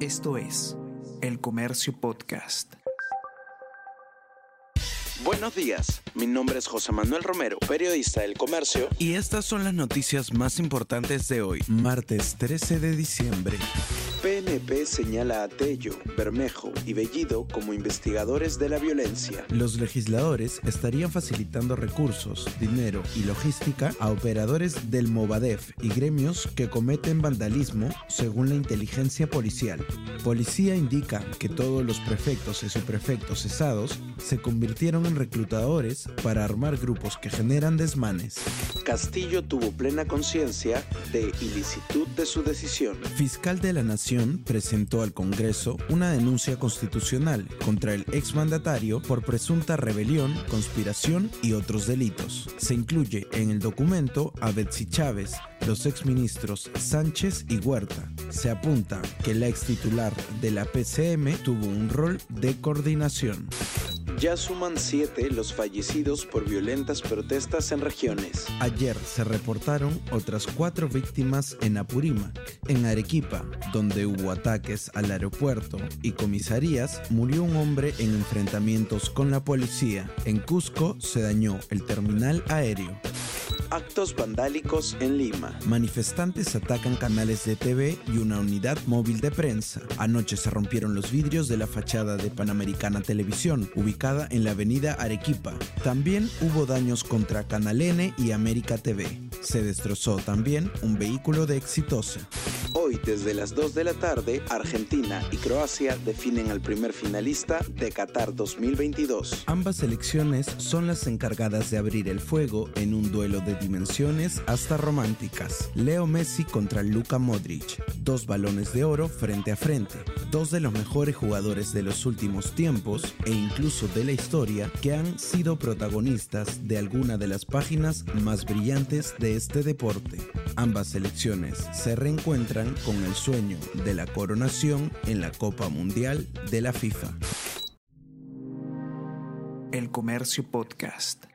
Esto es El Comercio Podcast. Buenos días, mi nombre es José Manuel Romero, periodista del Comercio. Y estas son las noticias más importantes de hoy, martes 13 de diciembre. Señala a Tello, Bermejo y Bellido como investigadores de la violencia. Los legisladores estarían facilitando recursos, dinero y logística a operadores del Movadef y gremios que cometen vandalismo según la inteligencia policial. Policía indica que todos los prefectos y subprefectos cesados se convirtieron en reclutadores para armar grupos que generan desmanes. Castillo tuvo plena conciencia de ilicitud de su decisión. Fiscal de la Nación presentó al Congreso una denuncia constitucional contra el exmandatario por presunta rebelión, conspiración y otros delitos. Se incluye en el documento a Betsy Chávez, los exministros Sánchez y Huerta. Se apunta que la ex titular de la PCM tuvo un rol de coordinación. Ya suman siete los fallecidos por violentas protestas en regiones. Ayer se reportaron otras cuatro víctimas en Apurímac. En Arequipa, donde hubo ataques al aeropuerto y comisarías, murió un hombre en enfrentamientos con la policía. En Cusco se dañó el terminal aéreo actos vandálicos en Lima. Manifestantes atacan canales de TV y una unidad móvil de prensa. Anoche se rompieron los vidrios de la fachada de Panamericana Televisión, ubicada en la avenida Arequipa. También hubo daños contra Canal N y América TV. Se destrozó también un vehículo de Exitosa. Hoy, desde las 2 de la tarde, Argentina y Croacia definen al primer finalista de Qatar 2022. Ambas selecciones son las encargadas de abrir el fuego en un duelo de dimensiones hasta románticas. Leo Messi contra Luka Modric. Dos balones de oro frente a frente. Dos de los mejores jugadores de los últimos tiempos e incluso de la historia que han sido protagonistas de alguna de las páginas más brillantes este deporte. Ambas selecciones se reencuentran con el sueño de la coronación en la Copa Mundial de la FIFA. El Comercio Podcast.